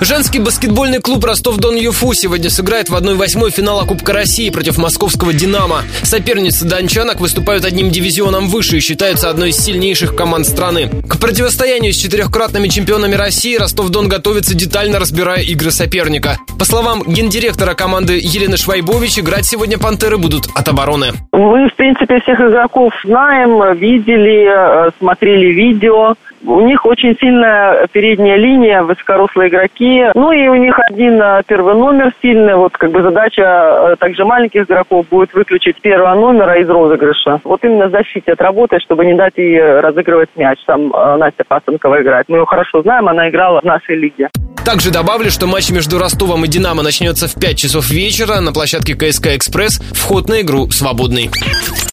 Женский баскетбольный клуб Ростов-Дон-Юфу сегодня сыграет в 1-8 финала Кубка России против московского «Динамо». Соперницы дончанок выступают одним дивизионом выше и считаются одной из сильнейших команд страны. К противостоянию с четырехкратными чемпионами России Ростов-Дон готовится детально разбирая игры соперника. По словам гендиректора команды Елены Швайбович, играть сегодня «Пантеры» будут от обороны. Мы, в принципе, всех игроков знаем, видели, э, смотрели видео. У них очень сильная передняя линия, высокорослые игроки. Ну и у них один э, первый номер сильный. Вот как бы задача э, также маленьких игроков будет выключить первого номера из розыгрыша. Вот именно в защите отработать, чтобы не дать ей разыгрывать мяч. Там э, Настя Пасынкова играет. Мы ее хорошо знаем, она играла в нашей лиге. Также добавлю, что матч между Ростовом и Динамо начнется в 5 часов вечера на площадке КСК «Экспресс». Вход на игру свободный.